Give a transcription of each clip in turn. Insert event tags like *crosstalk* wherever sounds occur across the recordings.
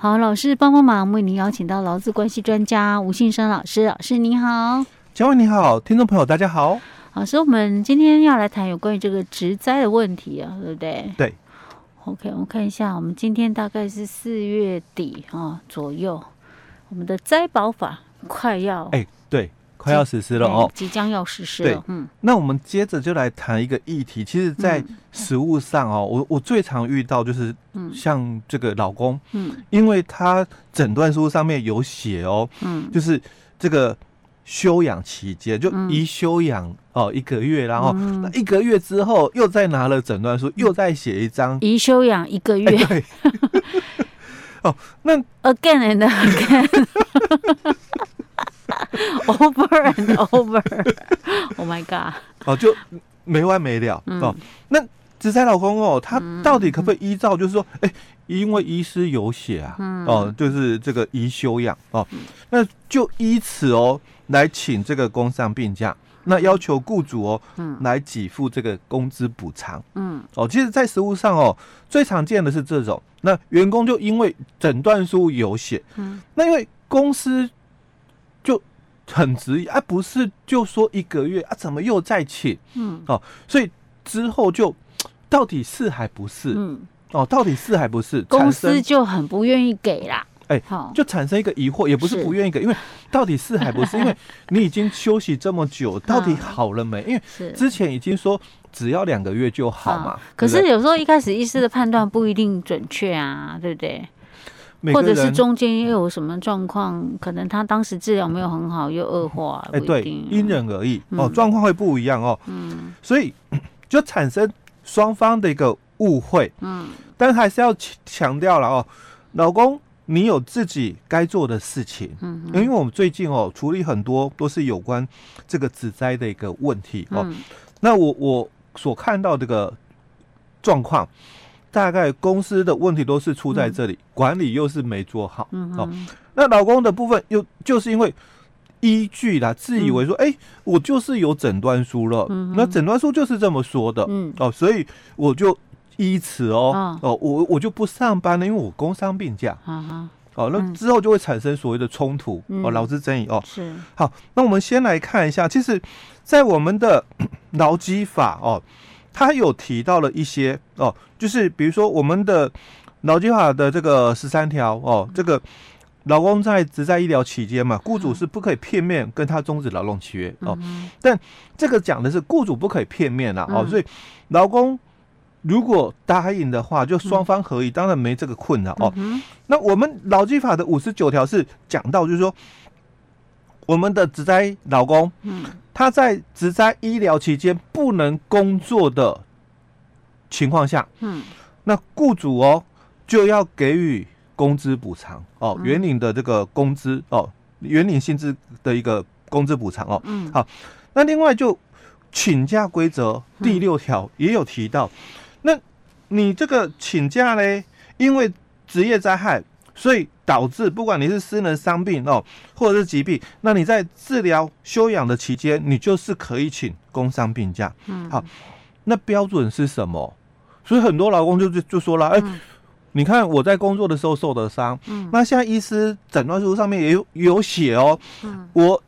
好，老师帮帮忙，为您邀请到劳资关系专家吴信生老师，老师您好，嘉惠你好，听众朋友大家好。老师，我们今天要来谈有关于这个植灾的问题啊，对不对？对。OK，我们看一下，我们今天大概是四月底啊左右，我们的灾保法快要哎，对。快要实施了哦，即将要实施了。对，嗯，那我们接着就来谈一个议题。其实，在食物上哦，我我最常遇到就是，像这个老公，嗯，因为他诊断书上面有写哦，嗯，就是这个休养期间就宜休养哦一个月，然后那一个月之后又再拿了诊断书，又再写一张。宜休养一个月。*laughs* 对，*laughs* *laughs* 哦，那 again and again。*laughs* Over and over，Oh *laughs* my god！*laughs* 哦，就没完没了、嗯、哦。那职灾劳工哦，他到底可不可以依照，就是说，哎、嗯欸，因为医师有写啊，嗯、哦，就是这个宜休养哦，嗯、那就依此哦来请这个工伤病假，那要求雇主哦，嗯，来给付这个工资补偿，嗯，哦，其实，在实务上哦，最常见的是这种，那员工就因为诊断书有写，嗯，那因为公司。就很执意啊，不是就说一个月啊，怎么又再请？嗯，哦，所以之后就 *tsk* 到底是还不是？嗯，哦，到底是还不是？公司就很不愿意给啦。哎，好，就产生一个疑惑，也不是不愿意给，因为到底是还不是？*laughs* 因为你已经休息这么久，到底好了没？因为之前已经说只要两个月就好嘛。可是有时候一开始医师的判断不一定准确啊，对不对？或者是中间又有什么状况，可能他当时治疗没有很好，又恶化。哎，对，因人而异哦，状况会不一样哦。嗯，所以 *coughs* 就产生双方的一个误会。嗯，但还是要强调了哦，老公，你有自己该做的事情。嗯，因为我们最近哦处理很多都是有关这个子灾的一个问题哦。那我我所看到这个状况。大概公司的问题都是出在这里，嗯、管理又是没做好。哦，那老公的部分又就是因为依据啦，自以为说，哎、嗯欸，我就是有诊断书了，嗯、那诊断书就是这么说的。嗯，哦，所以我就依此哦，哦，哦，我我就不上班了，因为我工伤病假。哦，那之后就会产生所谓的冲突、嗯、哦，劳资争议哦。是。好，那我们先来看一下，其实，在我们的 *clears throat* 劳基法哦。他有提到了一些哦，就是比如说我们的劳基法的这个十三条哦，这个劳工在职在医疗期间嘛，雇主是不可以片面跟他终止劳动契约哦。但这个讲的是雇主不可以片面啦哦，所以劳工如果答应的话，就双方合意，当然没这个困难哦。那我们劳基法的五十九条是讲到，就是说。我们的职灾老公，嗯，他在职灾医疗期间不能工作的情况下，嗯，那雇主哦就要给予工资补偿哦，原领的这个工资哦，原领薪资的一个工资补偿哦，嗯，好，那另外就请假规则第六条也有提到，那你这个请假嘞，因为职业灾害，所以。导致不管你是私人伤病哦，或者是疾病，那你在治疗休养的期间，你就是可以请工伤病假。嗯，好，那标准是什么？所以很多老公就就就说了，哎、欸，你看我在工作的时候受的伤，嗯，那现在医师诊断书上面也有有写哦，嗯，我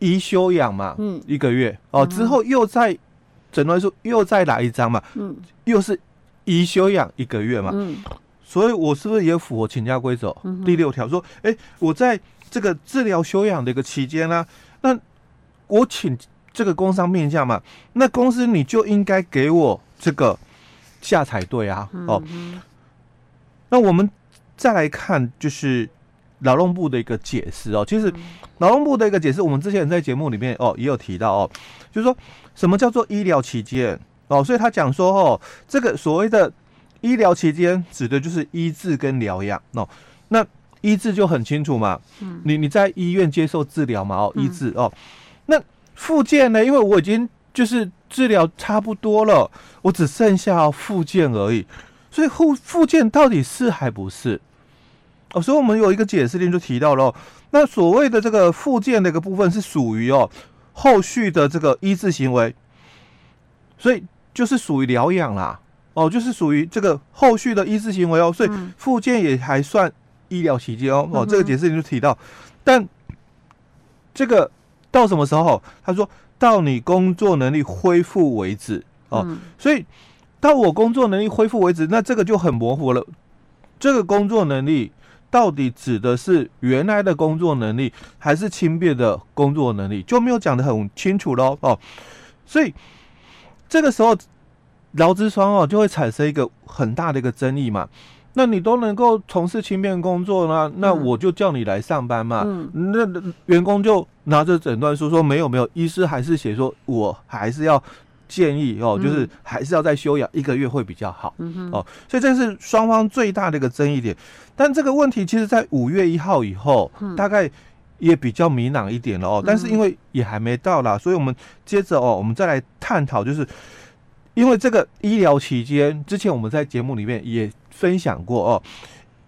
宜休养嘛，嗯，一个月哦，之后又再诊断书又再来一张嘛，嗯，又是宜休养一个月嘛，嗯。所以，我是不是也符合请假规则第六条？说，哎，我在这个治疗休养的一个期间呢，那我请这个工伤病假嘛，那公司你就应该给我这个假才对啊。哦，那我们再来看，就是劳动部的一个解释哦。其实，劳动部的一个解释，我们之前在节目里面哦也有提到哦，就是说什么叫做医疗期间哦，所以他讲说哦，这个所谓的。医疗期间指的就是医治跟疗养哦，那医治就很清楚嘛，嗯，你你在医院接受治疗嘛哦，医治哦，那复健呢？因为我已经就是治疗差不多了，我只剩下复健而已，所以复复健到底是还不是？哦，所以我们有一个解释令就提到了哦，那所谓的这个复健的一个部分是属于哦后续的这个医治行为，所以就是属于疗养啦。哦，就是属于这个后续的医治行为哦，所以复健也还算医疗期间哦哦，这个解释你就提到，但这个到什么时候？他说到你工作能力恢复为止哦，所以到我工作能力恢复为止，那这个就很模糊了。这个工作能力到底指的是原来的工作能力，还是轻便的工作能力，就没有讲得很清楚喽哦。所以这个时候劳资双方哦就会产生一个很大的一个争议嘛。那你都能够从事轻便工作呢，那我就叫你来上班嘛。嗯、那员工就拿着诊断书说没有没有，医师还是写说我还是要。建议哦，就是还是要再休养一个月会比较好，哦，所以这是双方最大的一个争议点。但这个问题其实，在五月一号以后，嗯、大概也比较明朗一点了哦。但是因为也还没到啦，所以我们接着哦，我们再来探讨，就是因为这个医疗期间，之前我们在节目里面也分享过哦，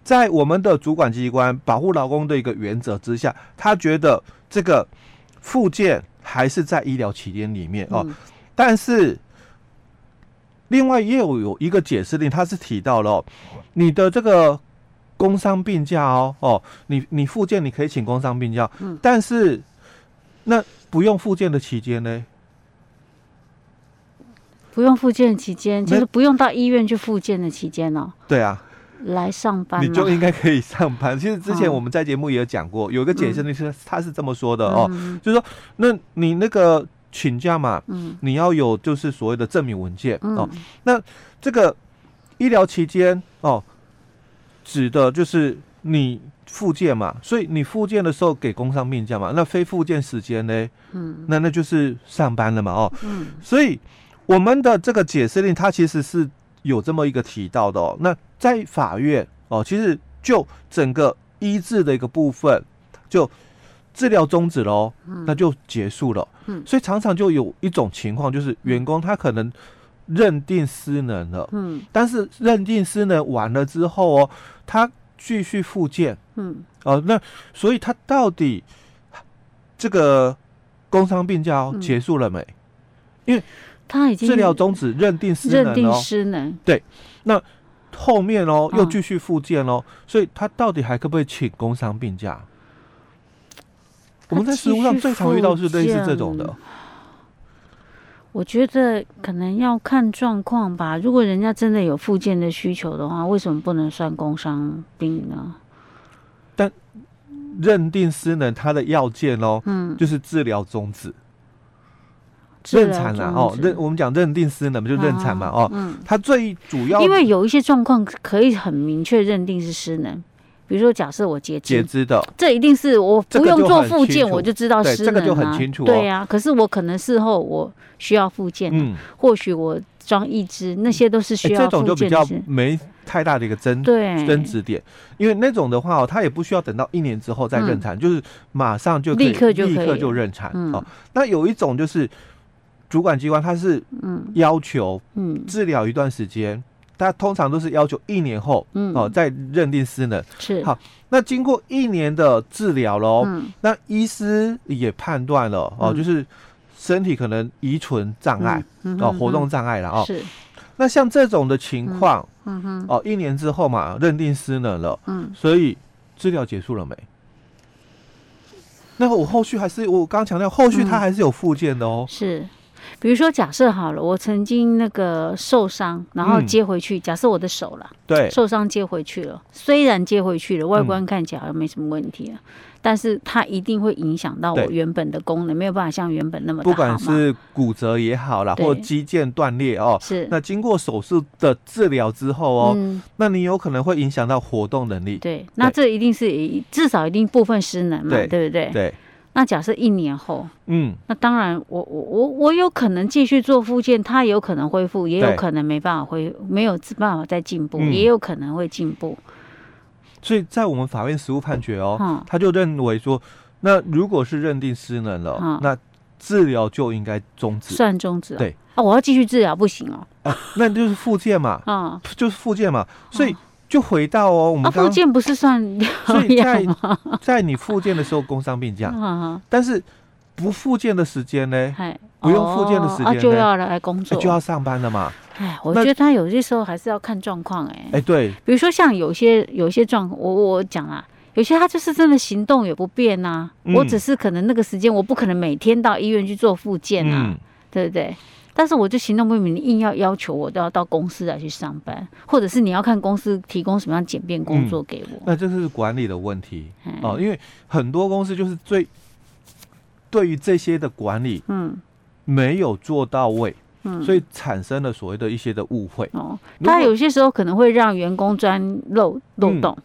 在我们的主管机关保护劳工的一个原则之下，他觉得这个附件还是在医疗期间里面哦。嗯但是，另外也有有一个解释令，他是提到了、哦、你的这个工伤病假哦哦，你你附件你可以请工伤病假，嗯，但是那不用附件的期间呢？不用复健期间，就是不用到医院去复健的期间哦。对啊，来上班你就应该可以上班。其实之前我们在节目也有讲过，哦、有一个解释那是他是这么说的哦，嗯、就是说，那你那个。请假嘛，嗯，你要有就是所谓的证明文件、嗯、哦。那这个医疗期间哦，指的就是你复健嘛，所以你复健的时候给工伤病假嘛。那非复健时间呢？嗯，那那就是上班了嘛，哦，嗯。所以我们的这个解释令，它其实是有这么一个提到的哦。那在法院哦，其实就整个医治的一个部分就。治疗终止了，那就结束了。嗯，所以常常就有一种情况，就是员工他可能认定失能了，嗯，但是认定失能完了之后哦，他继续复健，嗯，哦，那所以他到底这个工伤病假结束了没？因为他已经治疗终止，认定失能，认定失能，对，那后面哦又继续复健哦，所以他到底还可不可以请工伤病假？我们在实务上最常遇到是类似这种的。我觉得可能要看状况吧。如果人家真的有复健的需求的话，为什么不能算工伤病呢？但认定失能，它的要件哦，嗯，就是治疗终止、认产了哦。认我们讲认定失能，就认产嘛哦。嗯，它最主要，因为有一些状况可以很明确认定是失能。比如说，假设我截肢，截肢的，这一定是我不用做复健，我就知道失能啊。这个就很清楚。对呀，可是我可能事后我需要复健，嗯，或许我装义肢，那些都是需要。这种就比较没太大的一个争对争执点，因为那种的话哦，他也不需要等到一年之后再认产，就是马上就立刻就立刻就认产哦。那有一种就是主管机关他是嗯。要求嗯。治疗一段时间。他通常都是要求一年后，嗯，哦，再认定失能。是。好，那经过一年的治疗喽，嗯，那医师也判断了，哦，就是身体可能遗存障碍，哦，活动障碍了，哦，是。那像这种的情况，嗯。哼，哦，一年之后嘛，认定失能了，嗯，所以治疗结束了没？那我后续还是我刚强调，后续他还是有附件的哦，是。比如说，假设好了，我曾经那个受伤，然后接回去。嗯、假设我的手了，对，受伤接回去了。虽然接回去了，外观看起来好像没什么问题啊，嗯、但是它一定会影响到我原本的功能，没有办法像原本那么。不管是骨折也好啦，或肌腱断裂哦，是。那经过手术的治疗之后哦，嗯、那你有可能会影响到活动能力。对，那这一定是至少一定部分失能嘛，对，对不对？对。那假设一年后，嗯，那当然我，我我我我有可能继续做复健，他有可能恢复，也有可能没办法恢，没有办法再进步，嗯、也有可能会进步。所以在我们法院实务判决哦，嗯、他就认为说，那如果是认定失能了，嗯、那治疗就应该终止，算终止。对。啊，我要继续治疗不行哦，啊，那就是复健嘛，啊、嗯，就是复健嘛，所以。嗯就回到哦，我们复健不是算 *laughs* 所以在 *laughs* 在你复健的时候工伤病假，*laughs* 但是不复健的时间呢？不用复健的时间就要来工作，就要上班了嘛。哎，我觉得他有些时候还是要看状况，哎，哎，对，比如说像有些有些状况，我我讲啦，有些他就是真的行动也不便呐、啊，嗯、我只是可能那个时间我不可能每天到医院去做复健啊，嗯、对不对？但是我就行动不明，你硬要要求我都要到公司来去上班，或者是你要看公司提供什么样简便工作给我，嗯、那这是管理的问题、嗯、哦，因为很多公司就是最对于这些的管理，嗯，没有做到位。嗯，所以产生了所谓的一些的误会。哦。他有些时候可能会让员工钻漏漏洞，嗯、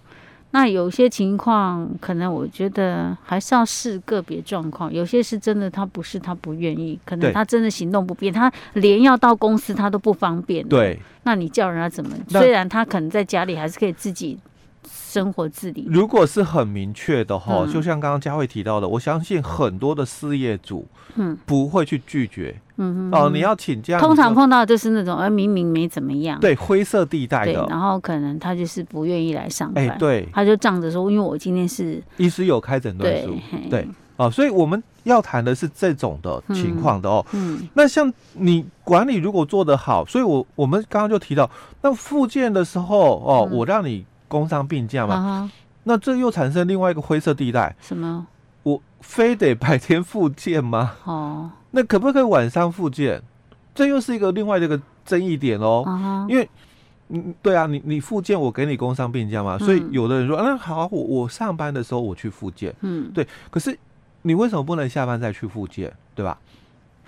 那有些情况可能我觉得还是要视个别状况。有些是真的他不是他不愿意，可能他真的行动不便，他连要到公司他都不方便。对，那你叫人家怎么？虽然他可能在家里还是可以自己。生活自理，如果是很明确的哈，嗯、就像刚刚佳慧提到的，我相信很多的事业主，嗯，不会去拒绝，嗯哦，你要请假，通常碰到就是那种，而明明没怎么样，对，灰色地带的，然后可能他就是不愿意来上班，哎，对，他就仗着说，因为我今天是医师有开诊断书，对，哦，所以我们要谈的是这种的情况的哦，嗯，嗯，那像你管理如果做得好，所以我我们刚刚就提到，那复健的时候哦，嗯、我让你。工伤病假嘛，啊、那这又产生另外一个灰色地带。什么？我非得白天复健吗？哦，那可不可以晚上复健？这又是一个另外的一个争议点哦。啊、因为，嗯，对啊，你你复健，我给你工伤病假嘛。嗯、所以有的人说，那、啊、好，我我上班的时候我去复健。嗯，对。可是你为什么不能下班再去复健？对吧？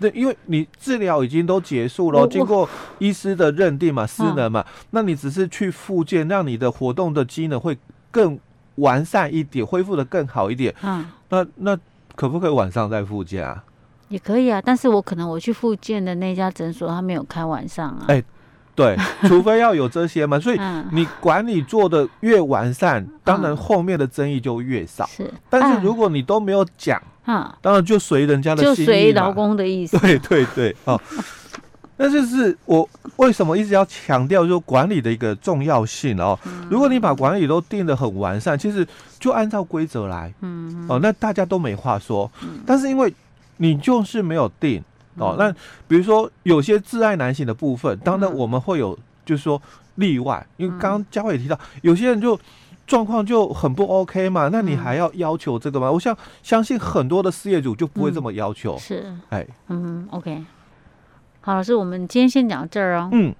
对，因为你治疗已经都结束了，经过医师的认定嘛，失能嘛，那你只是去复健，让你的活动的机能会更完善一点，恢复的更好一点。嗯，那那可不可以晚上再复健啊？也可以啊，但是我可能我去复健的那家诊所，他没有开晚上啊。哎，对，除非要有这些嘛，所以你管理做的越完善，当然后面的争议就越少。是，但是如果你都没有讲。啊，当然就随人家的心意，就随劳工的意思。对对对，哦，*laughs* 那就是我为什么一直要强调说管理的一个重要性哦。如果你把管理都定得很完善，其实就按照规则来，嗯，哦，那大家都没话说。但是因为你就是没有定哦，那比如说有些挚爱男性的部分，当然我们会有就是说例外，因为刚刚佳慧也提到，有些人就。状况就很不 OK 嘛，那你还要要求这个吗？嗯、我想相信很多的事业主就不会这么要求。嗯、是，哎，嗯，OK，好，老师，我们今天先讲到这儿哦。嗯。